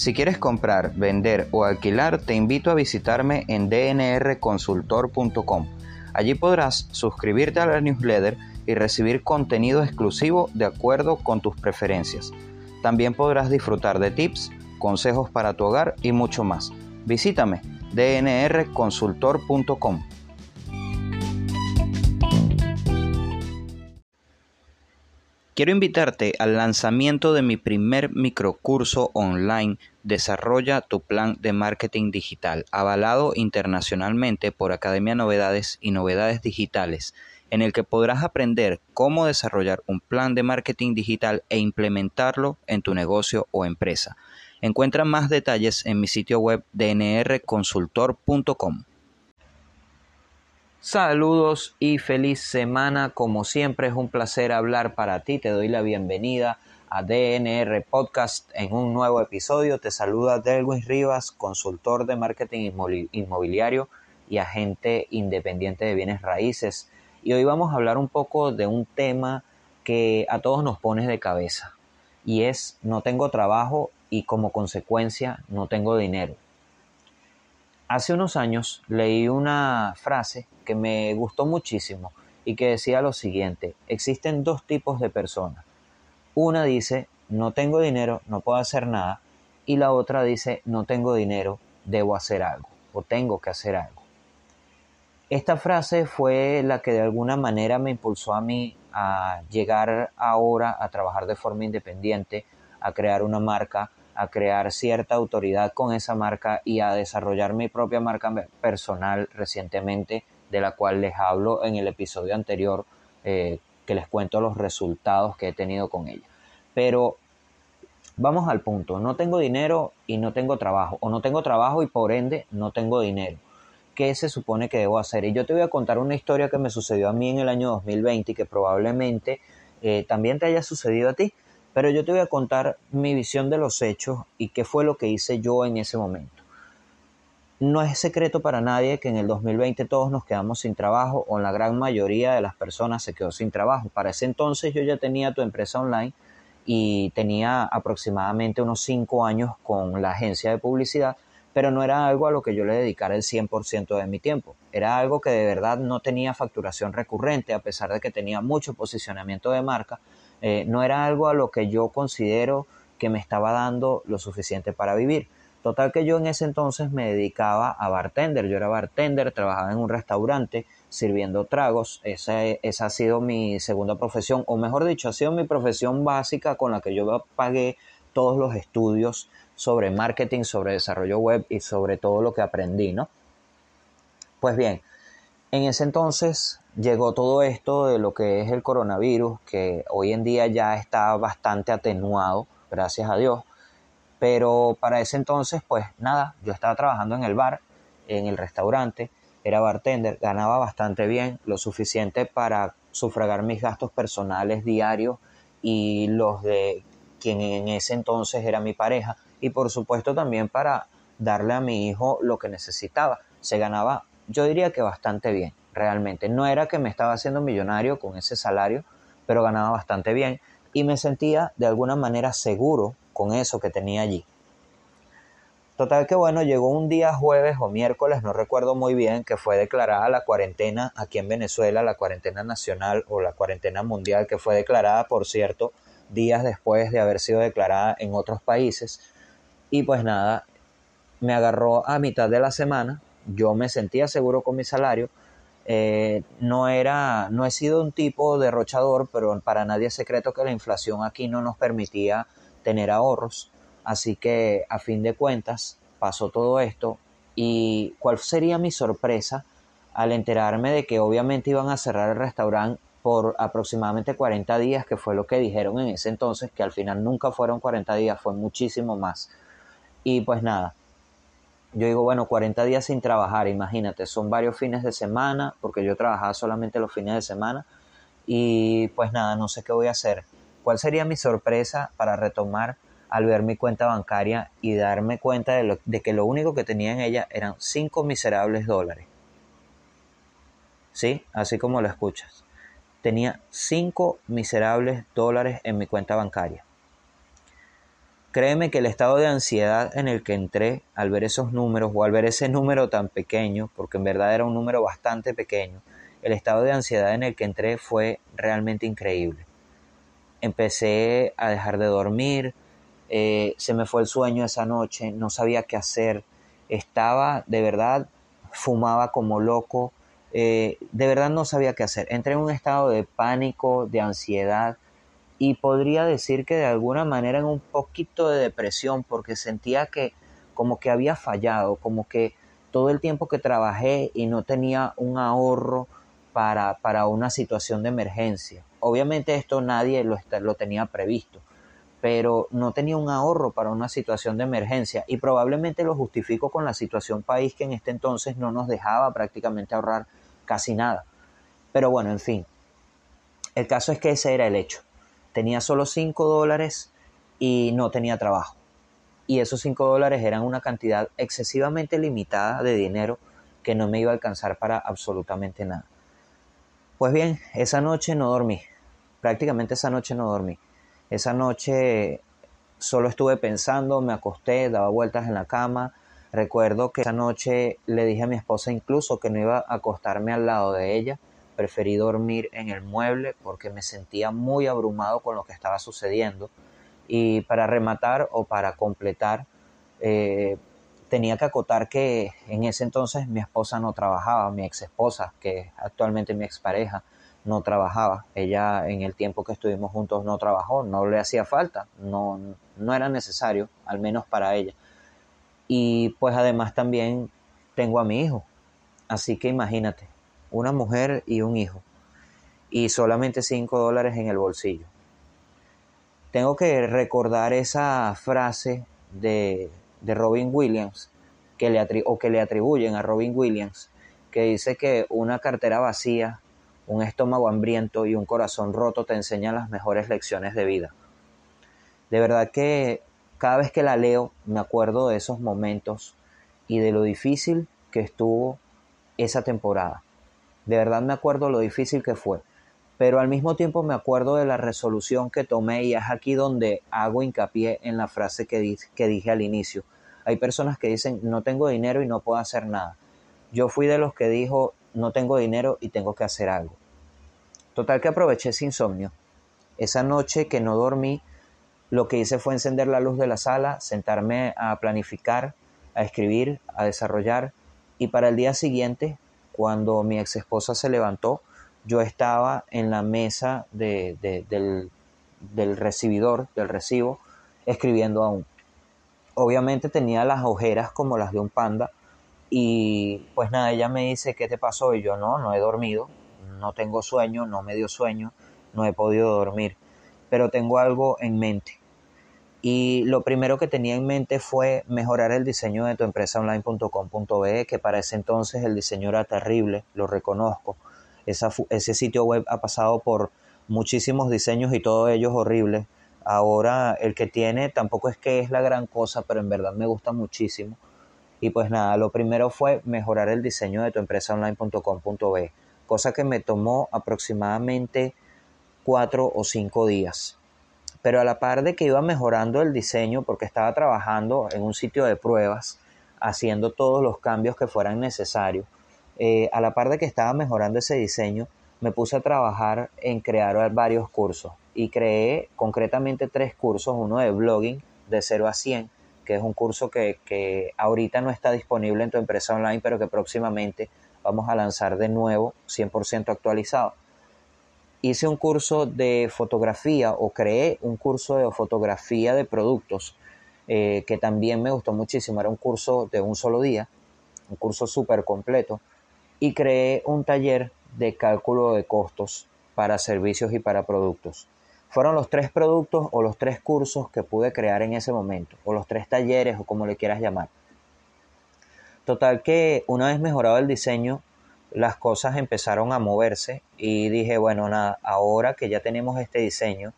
Si quieres comprar, vender o alquilar, te invito a visitarme en dnrconsultor.com. Allí podrás suscribirte a la newsletter y recibir contenido exclusivo de acuerdo con tus preferencias. También podrás disfrutar de tips, consejos para tu hogar y mucho más. Visítame dnrconsultor.com. Quiero invitarte al lanzamiento de mi primer microcurso online Desarrolla tu plan de marketing digital, avalado internacionalmente por Academia Novedades y Novedades Digitales, en el que podrás aprender cómo desarrollar un plan de marketing digital e implementarlo en tu negocio o empresa. Encuentra más detalles en mi sitio web dnrconsultor.com. Saludos y feliz semana. Como siempre es un placer hablar para ti. Te doy la bienvenida a DNR Podcast en un nuevo episodio. Te saluda Delwin Rivas, consultor de marketing inmobiliario y agente independiente de bienes raíces. Y hoy vamos a hablar un poco de un tema que a todos nos pone de cabeza y es no tengo trabajo y como consecuencia no tengo dinero. Hace unos años leí una frase que me gustó muchísimo y que decía lo siguiente, existen dos tipos de personas. Una dice, no tengo dinero, no puedo hacer nada, y la otra dice, no tengo dinero, debo hacer algo o tengo que hacer algo. Esta frase fue la que de alguna manera me impulsó a mí a llegar ahora a trabajar de forma independiente, a crear una marca, a crear cierta autoridad con esa marca y a desarrollar mi propia marca personal recientemente, de la cual les hablo en el episodio anterior, eh, que les cuento los resultados que he tenido con ella. Pero vamos al punto, no tengo dinero y no tengo trabajo, o no tengo trabajo y por ende no tengo dinero. ¿Qué se supone que debo hacer? Y yo te voy a contar una historia que me sucedió a mí en el año 2020 y que probablemente eh, también te haya sucedido a ti. Pero yo te voy a contar mi visión de los hechos y qué fue lo que hice yo en ese momento. No es secreto para nadie que en el 2020 todos nos quedamos sin trabajo o la gran mayoría de las personas se quedó sin trabajo. Para ese entonces yo ya tenía tu empresa online y tenía aproximadamente unos 5 años con la agencia de publicidad, pero no era algo a lo que yo le dedicara el 100% de mi tiempo. Era algo que de verdad no tenía facturación recurrente, a pesar de que tenía mucho posicionamiento de marca, eh, no era algo a lo que yo considero que me estaba dando lo suficiente para vivir. Total que yo en ese entonces me dedicaba a bartender, yo era bartender, trabajaba en un restaurante sirviendo tragos, esa, esa ha sido mi segunda profesión, o mejor dicho, ha sido mi profesión básica con la que yo pagué todos los estudios sobre marketing, sobre desarrollo web y sobre todo lo que aprendí, ¿no? Pues bien, en ese entonces llegó todo esto de lo que es el coronavirus, que hoy en día ya está bastante atenuado, gracias a Dios. Pero para ese entonces, pues nada, yo estaba trabajando en el bar, en el restaurante, era bartender, ganaba bastante bien, lo suficiente para sufragar mis gastos personales diarios y los de quien en ese entonces era mi pareja y por supuesto también para darle a mi hijo lo que necesitaba. Se ganaba, yo diría que bastante bien realmente. No era que me estaba haciendo millonario con ese salario, pero ganaba bastante bien y me sentía de alguna manera seguro con eso que tenía allí. Total que bueno, llegó un día jueves o miércoles, no recuerdo muy bien, que fue declarada la cuarentena aquí en Venezuela, la cuarentena nacional o la cuarentena mundial, que fue declarada, por cierto, días después de haber sido declarada en otros países. Y pues nada, me agarró a mitad de la semana, yo me sentía seguro con mi salario, eh, no era, no he sido un tipo derrochador, pero para nadie es secreto que la inflación aquí no nos permitía tener ahorros. Así que a fin de cuentas pasó todo esto y cuál sería mi sorpresa al enterarme de que obviamente iban a cerrar el restaurante por aproximadamente 40 días, que fue lo que dijeron en ese entonces, que al final nunca fueron 40 días, fue muchísimo más. Y pues nada, yo digo, bueno, 40 días sin trabajar, imagínate, son varios fines de semana, porque yo trabajaba solamente los fines de semana, y pues nada, no sé qué voy a hacer. ¿Cuál sería mi sorpresa para retomar al ver mi cuenta bancaria y darme cuenta de, de que lo único que tenía en ella eran 5 miserables dólares? ¿Sí? Así como lo escuchas. Tenía 5 miserables dólares en mi cuenta bancaria. Créeme que el estado de ansiedad en el que entré al ver esos números o al ver ese número tan pequeño, porque en verdad era un número bastante pequeño, el estado de ansiedad en el que entré fue realmente increíble. Empecé a dejar de dormir, eh, se me fue el sueño esa noche, no sabía qué hacer, estaba de verdad, fumaba como loco, eh, de verdad no sabía qué hacer. Entré en un estado de pánico, de ansiedad, y podría decir que de alguna manera en un poquito de depresión porque sentía que como que había fallado, como que todo el tiempo que trabajé y no tenía un ahorro para, para una situación de emergencia. Obviamente esto nadie lo, lo tenía previsto, pero no tenía un ahorro para una situación de emergencia y probablemente lo justifico con la situación país que en este entonces no nos dejaba prácticamente ahorrar casi nada. Pero bueno, en fin, el caso es que ese era el hecho tenía solo 5 dólares y no tenía trabajo. Y esos 5 dólares eran una cantidad excesivamente limitada de dinero que no me iba a alcanzar para absolutamente nada. Pues bien, esa noche no dormí. Prácticamente esa noche no dormí. Esa noche solo estuve pensando, me acosté, daba vueltas en la cama. Recuerdo que esa noche le dije a mi esposa incluso que no iba a acostarme al lado de ella preferí dormir en el mueble porque me sentía muy abrumado con lo que estaba sucediendo. Y para rematar o para completar, eh, tenía que acotar que en ese entonces mi esposa no trabajaba, mi ex esposa, que actualmente mi expareja, no trabajaba. Ella en el tiempo que estuvimos juntos no trabajó, no le hacía falta, no, no era necesario, al menos para ella. Y pues además también tengo a mi hijo. Así que imagínate, una mujer y un hijo, y solamente 5 dólares en el bolsillo. Tengo que recordar esa frase de, de Robin Williams, que le o que le atribuyen a Robin Williams, que dice que una cartera vacía, un estómago hambriento y un corazón roto te enseñan las mejores lecciones de vida. De verdad que cada vez que la leo me acuerdo de esos momentos y de lo difícil que estuvo esa temporada. De verdad me acuerdo lo difícil que fue. Pero al mismo tiempo me acuerdo de la resolución que tomé y es aquí donde hago hincapié en la frase que, que dije al inicio. Hay personas que dicen no tengo dinero y no puedo hacer nada. Yo fui de los que dijo no tengo dinero y tengo que hacer algo. Total que aproveché ese insomnio. Esa noche que no dormí, lo que hice fue encender la luz de la sala, sentarme a planificar, a escribir, a desarrollar y para el día siguiente cuando mi ex esposa se levantó, yo estaba en la mesa del, del recibidor, del recibo, escribiendo aún. Obviamente tenía las ojeras como las de un panda y pues nada, ella me dice, ¿qué te pasó? Y yo no, no he dormido, no tengo sueño, no me dio sueño, no he podido dormir, pero tengo algo en mente. Y lo primero que tenía en mente fue mejorar el diseño de tu empresa online.com.be, que para ese entonces el diseño era terrible, lo reconozco. ese sitio web ha pasado por muchísimos diseños y todos ellos horribles. Ahora el que tiene tampoco es que es la gran cosa, pero en verdad me gusta muchísimo. Y pues nada, lo primero fue mejorar el diseño de tu empresa online.com.be, cosa que me tomó aproximadamente cuatro o cinco días. Pero a la par de que iba mejorando el diseño, porque estaba trabajando en un sitio de pruebas, haciendo todos los cambios que fueran necesarios, eh, a la par de que estaba mejorando ese diseño, me puse a trabajar en crear varios cursos. Y creé concretamente tres cursos, uno de blogging de 0 a 100, que es un curso que, que ahorita no está disponible en tu empresa online, pero que próximamente vamos a lanzar de nuevo 100% actualizado hice un curso de fotografía o creé un curso de fotografía de productos eh, que también me gustó muchísimo. Era un curso de un solo día, un curso súper completo. Y creé un taller de cálculo de costos para servicios y para productos. Fueron los tres productos o los tres cursos que pude crear en ese momento, o los tres talleres o como le quieras llamar. Total que una vez mejorado el diseño, las cosas empezaron a moverse y dije, bueno, nada, ahora que ya tenemos este diseño,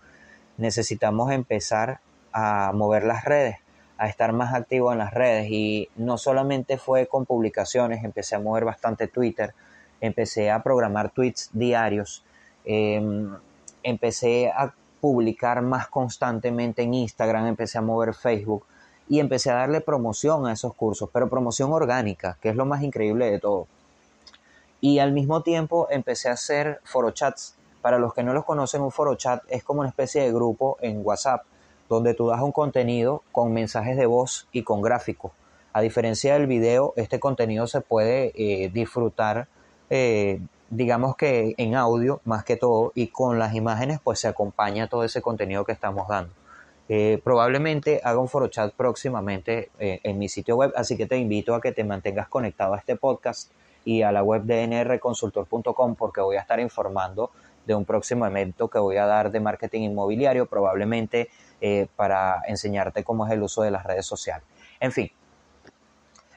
necesitamos empezar a mover las redes, a estar más activo en las redes y no solamente fue con publicaciones, empecé a mover bastante Twitter, empecé a programar tweets diarios, em, empecé a publicar más constantemente en Instagram, empecé a mover Facebook y empecé a darle promoción a esos cursos, pero promoción orgánica, que es lo más increíble de todo. Y al mismo tiempo empecé a hacer forochats. Para los que no los conocen, un forochat es como una especie de grupo en WhatsApp, donde tú das un contenido con mensajes de voz y con gráficos. A diferencia del video, este contenido se puede eh, disfrutar, eh, digamos que en audio más que todo, y con las imágenes pues se acompaña todo ese contenido que estamos dando. Eh, probablemente haga un foro chat próximamente en mi sitio web, así que te invito a que te mantengas conectado a este podcast y a la web de nrconsultor.com porque voy a estar informando de un próximo evento que voy a dar de marketing inmobiliario, probablemente para enseñarte cómo es el uso de las redes sociales. En fin,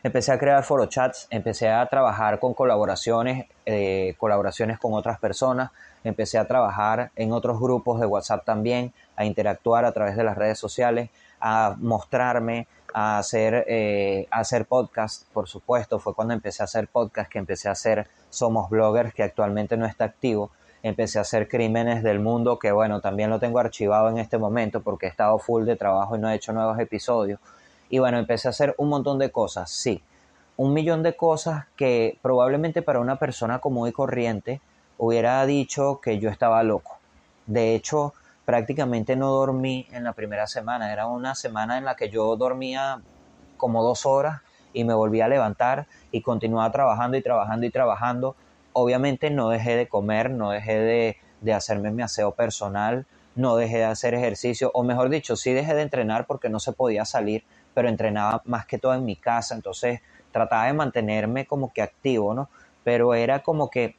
empecé a crear foro chats, empecé a trabajar con colaboraciones, eh, colaboraciones con otras personas, empecé a trabajar en otros grupos de WhatsApp también, a interactuar a través de las redes sociales, a mostrarme, a hacer, eh, a hacer podcast, por supuesto, fue cuando empecé a hacer podcast que empecé a hacer Somos Bloggers, que actualmente no está activo, empecé a hacer Crímenes del Mundo, que bueno, también lo tengo archivado en este momento porque he estado full de trabajo y no he hecho nuevos episodios. Y bueno, empecé a hacer un montón de cosas, sí. Un millón de cosas que probablemente para una persona común y corriente hubiera dicho que yo estaba loco. De hecho, prácticamente no dormí en la primera semana. Era una semana en la que yo dormía como dos horas y me volví a levantar y continuaba trabajando y trabajando y trabajando. Obviamente no dejé de comer, no dejé de, de hacerme mi aseo personal, no dejé de hacer ejercicio, o mejor dicho, sí dejé de entrenar porque no se podía salir, pero entrenaba más que todo en mi casa, entonces trataba de mantenerme como que activo, ¿no? Pero era como que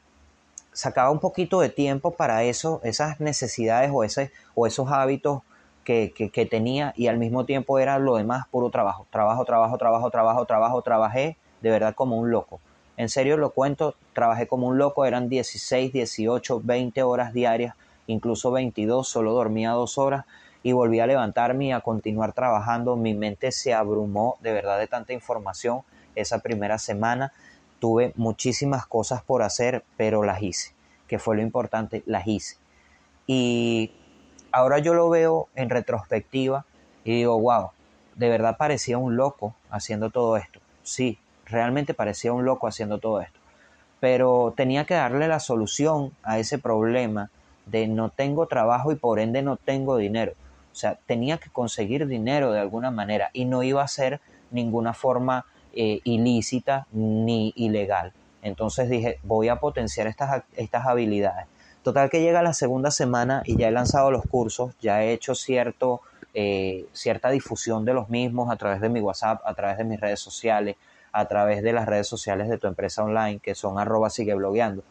sacaba un poquito de tiempo para eso, esas necesidades o, ese, o esos hábitos que, que, tenía y al mismo tiempo era lo demás puro trabajo, trabajo, trabajo, trabajo, trabajo, trabajo, trabajé de verdad como un loco. En serio lo cuento, trabajé como un loco, eran 16, 18, 20 horas diarias, incluso 22, solo dormía dos horas y volví a levantarme y a continuar trabajando. Mi mente se abrumó de verdad de tanta información esa primera semana. Tuve muchísimas cosas por hacer, pero las hice, que fue lo importante, las hice. Y ahora yo lo veo en retrospectiva y digo, wow, de verdad parecía un loco haciendo todo esto. Sí, realmente parecía un loco haciendo todo esto. Pero tenía que darle la solución a ese problema de no tengo trabajo y por ende no tengo dinero. O sea, tenía que conseguir dinero de alguna manera y no iba a ser ninguna forma eh, ilícita ni ilegal. Entonces dije, voy a potenciar estas, estas habilidades. Total que llega la segunda semana y ya he lanzado los cursos, ya he hecho cierto, eh, cierta difusión de los mismos a través de mi WhatsApp, a través de mis redes sociales, a través de las redes sociales de tu empresa online, que son arroba sigue blogueando.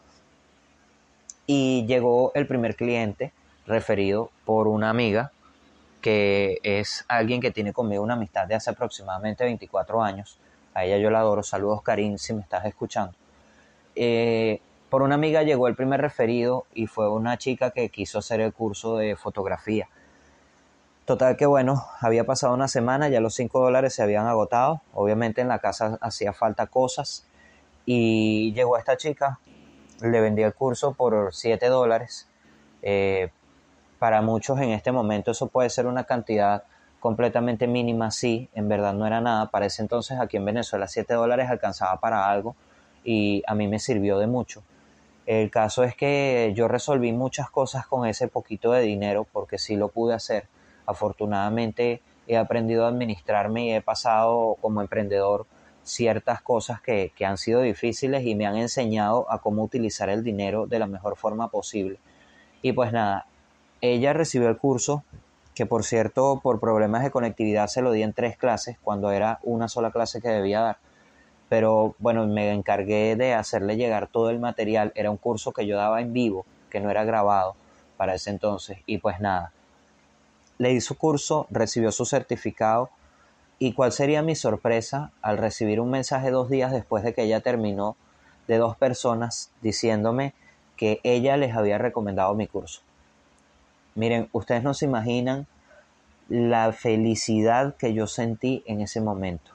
Y llegó el primer cliente referido por una amiga que es alguien que tiene conmigo una amistad de hace aproximadamente 24 años. A ella yo la adoro. Saludos, Karim, si me estás escuchando. Eh, por una amiga llegó el primer referido y fue una chica que quiso hacer el curso de fotografía. Total que bueno, había pasado una semana, ya los 5 dólares se habían agotado. Obviamente en la casa hacía falta cosas. Y llegó esta chica, le vendí el curso por 7 dólares. Eh, para muchos en este momento eso puede ser una cantidad completamente mínima, sí, en verdad no era nada. Para ese entonces aquí en Venezuela 7 dólares alcanzaba para algo y a mí me sirvió de mucho. El caso es que yo resolví muchas cosas con ese poquito de dinero porque sí lo pude hacer. Afortunadamente he aprendido a administrarme y he pasado como emprendedor ciertas cosas que, que han sido difíciles y me han enseñado a cómo utilizar el dinero de la mejor forma posible. Y pues nada, ella recibió el curso, que por cierto, por problemas de conectividad se lo di en tres clases, cuando era una sola clase que debía dar. Pero bueno, me encargué de hacerle llegar todo el material. Era un curso que yo daba en vivo, que no era grabado para ese entonces. Y pues nada, le di su curso, recibió su certificado. ¿Y cuál sería mi sorpresa al recibir un mensaje dos días después de que ella terminó de dos personas diciéndome que ella les había recomendado mi curso? Miren, ustedes no se imaginan la felicidad que yo sentí en ese momento.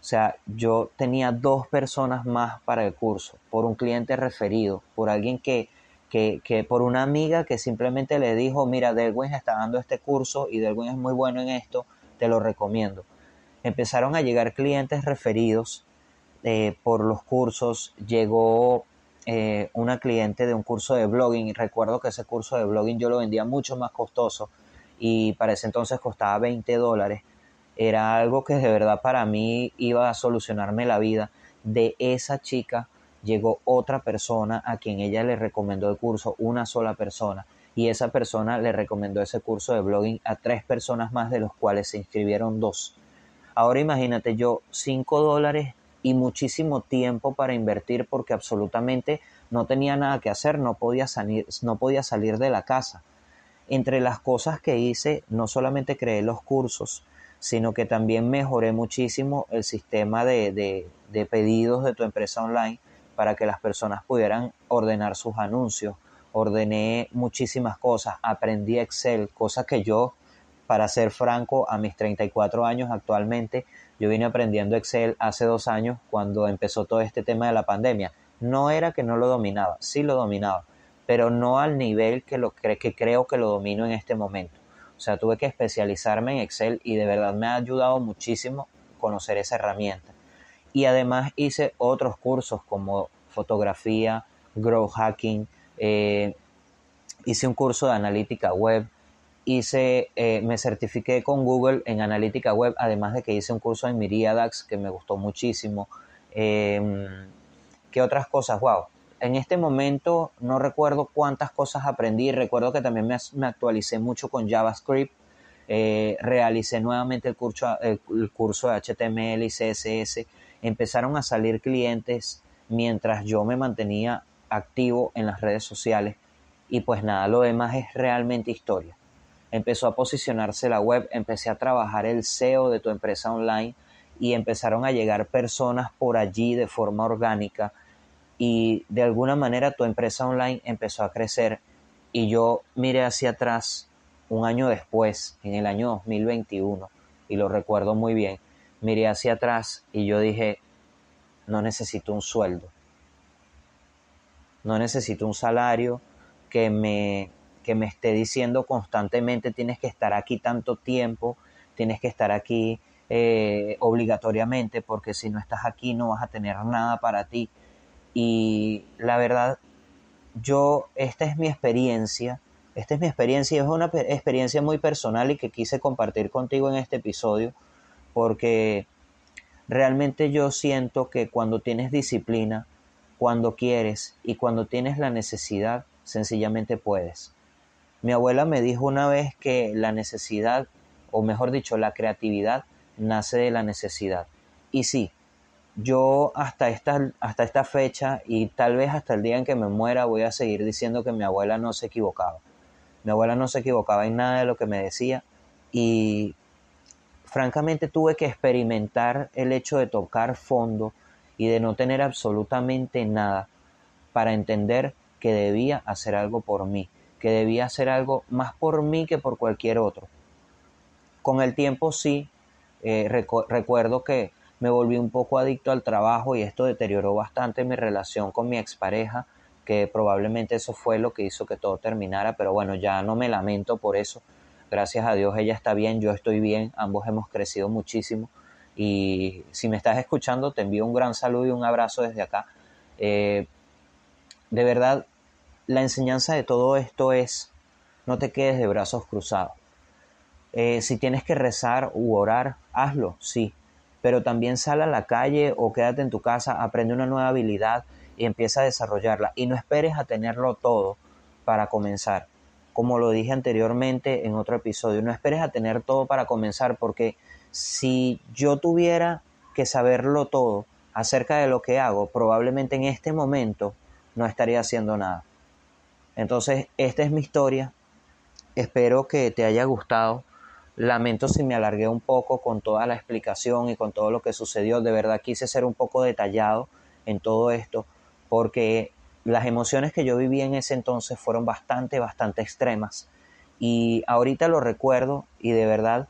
O sea, yo tenía dos personas más para el curso, por un cliente referido, por alguien que, que, que, por una amiga que simplemente le dijo, mira, Delwin está dando este curso y Delwin es muy bueno en esto, te lo recomiendo. Empezaron a llegar clientes referidos eh, por los cursos, llegó eh, una cliente de un curso de blogging, y recuerdo que ese curso de blogging yo lo vendía mucho más costoso y para ese entonces costaba 20 dólares. Era algo que de verdad para mí iba a solucionarme la vida. De esa chica llegó otra persona a quien ella le recomendó el curso, una sola persona. Y esa persona le recomendó ese curso de blogging a tres personas más, de los cuales se inscribieron dos. Ahora imagínate yo, 5 dólares y muchísimo tiempo para invertir porque absolutamente no tenía nada que hacer, no podía salir, no podía salir de la casa. Entre las cosas que hice, no solamente creé los cursos, sino que también mejoré muchísimo el sistema de, de pedidos de tu empresa online para que las personas pudieran ordenar sus anuncios. Ordené muchísimas cosas, aprendí Excel, cosas que yo, para ser franco, a mis 34 años actualmente, yo vine aprendiendo Excel hace dos años cuando empezó todo este tema de la pandemia. No era que no lo dominaba, sí lo dominaba, pero no al nivel que, lo, que creo que lo domino en este momento. O sea, tuve que especializarme en Excel y de verdad me ha ayudado muchísimo conocer esa herramienta. Y además hice otros cursos como fotografía, grow hacking, eh, hice un curso de analítica web, hice, eh, me certifiqué con Google en analítica web, además de que hice un curso en Miriadax que me gustó muchísimo. Em, ¿Qué otras cosas? Wow. En este momento no recuerdo cuántas cosas aprendí. Recuerdo que también me, actualicé mucho con JavaScript. Eh, realicé nuevamente el curso, el, curso de HTML y CSS. Empezaron a salir clientes mientras yo me mantenía activo en las redes sociales. Y pues nada, lo demás es realmente historia empezó a posicionarse la web, empecé a trabajar el SEO de tu empresa online y empezaron a llegar personas por allí de forma orgánica y de alguna manera tu empresa online empezó a crecer y yo miré hacia atrás un año después, en el año 2021, y lo recuerdo muy bien, miré hacia atrás y yo dije, no necesito un sueldo, no necesito un salario que me que me esté diciendo constantemente tienes que estar aquí tanto tiempo, tienes que estar aquí eh, obligatoriamente, porque si no estás aquí no vas a tener nada para ti. Y la verdad, yo, esta es mi experiencia, esta es mi experiencia y es una experiencia muy personal y que quise compartir contigo en este episodio, porque realmente yo siento que cuando tienes disciplina, cuando quieres y cuando tienes la necesidad, sencillamente puedes. Mi abuela me dijo una vez que la necesidad, o mejor dicho, la creatividad nace de la necesidad. Y sí, yo hasta esta, hasta esta fecha y tal vez hasta el día en que me muera voy a seguir diciendo que mi abuela no se equivocaba. Mi abuela no se equivocaba en nada de lo que me decía y francamente tuve que experimentar el hecho de tocar fondo y de no tener absolutamente nada para entender que debía hacer algo por mí, que debía hacer algo más por mí que por cualquier otro. Con el tiempo sí, eh, recuerdo que me volví un poco adicto al trabajo y esto deterioró bastante mi relación con mi expareja, que probablemente eso fue lo que hizo que todo terminara, pero bueno, ya no me lamento por eso. Gracias a Dios ella está bien, yo estoy bien, ambos hemos crecido muchísimo y si me estás escuchando te envío un gran saludo y un abrazo desde acá. Eh, de verdad, la enseñanza de todo esto es no te quedes de brazos cruzados. Eh, si tienes que rezar u orar, hazlo, sí, pero también sal a la calle o quédate en tu casa, aprende una nueva habilidad y empieza a desarrollarla. Y no esperes a tenerlo todo para comenzar. Como lo dije anteriormente en otro episodio, no esperes a tener todo para comenzar porque si yo tuviera que saberlo todo acerca de lo que hago, probablemente en este momento no estaría haciendo nada. Entonces, esta es mi historia. Espero que te haya gustado. Lamento si me alargué un poco con toda la explicación y con todo lo que sucedió. De verdad quise ser un poco detallado en todo esto porque las emociones que yo viví en ese entonces fueron bastante, bastante extremas. Y ahorita lo recuerdo y de verdad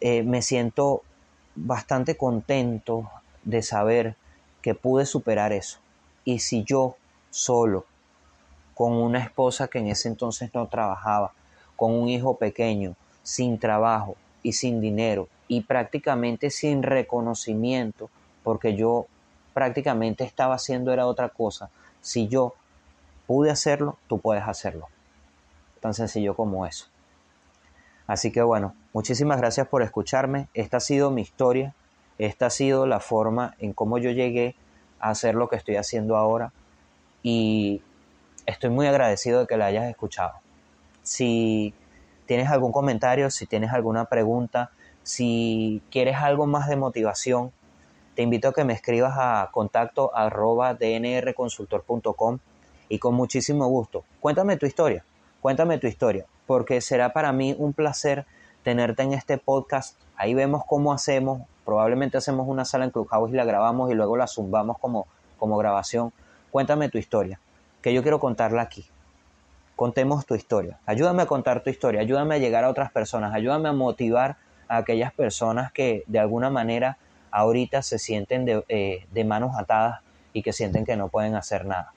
eh, me siento bastante contento de saber que pude superar eso. Y si yo solo con una esposa que en ese entonces no trabajaba, con un hijo pequeño, sin trabajo y sin dinero y prácticamente sin reconocimiento, porque yo prácticamente estaba haciendo era otra cosa. Si yo pude hacerlo, tú puedes hacerlo. Tan sencillo como eso. Así que bueno, muchísimas gracias por escucharme. Esta ha sido mi historia. Esta ha sido la forma en cómo yo llegué a hacer lo que estoy haciendo ahora. Y estoy muy agradecido de que la hayas escuchado. Si tienes algún comentario, si tienes alguna pregunta, si quieres algo más de motivación, te invito a que me escribas a contacto arroba dnrconsultor.com y con muchísimo gusto. Cuéntame tu historia, cuéntame tu historia, porque será para mí un placer tenerte en este podcast. Ahí vemos cómo hacemos, probablemente hacemos una sala en Clubhouse y la grabamos y luego la zumbamos como, como grabación. Cuéntame tu historia, que yo quiero contarla aquí. Contemos tu historia. Ayúdame a contar tu historia, ayúdame a llegar a otras personas, ayúdame a motivar a aquellas personas que de alguna manera ahorita se sienten eh, de, manos atadas y que sienten que no pueden hacer nada.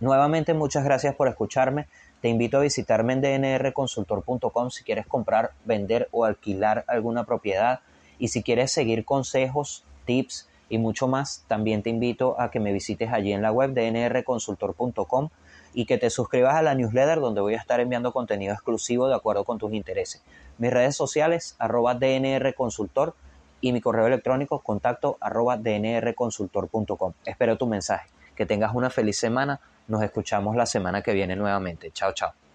Nuevamente muchas gracias por escucharme. Te invito a visitarme en dnrconsultor.com si quieres comprar, vender o alquilar alguna propiedad. Y si quieres seguir consejos, tips y mucho más, también te invito a que me visites allí en la web dnrconsultor.com y que te suscribas a la newsletter donde voy a estar enviando contenido exclusivo de acuerdo con tus intereses. Mis redes sociales, arroba dnrconsultor y mi correo electrónico, contacto arroba dnrconsultor.com. Espero tu mensaje. Que tengas una feliz semana. Nos escuchamos la semana que viene nuevamente. Chao, chao.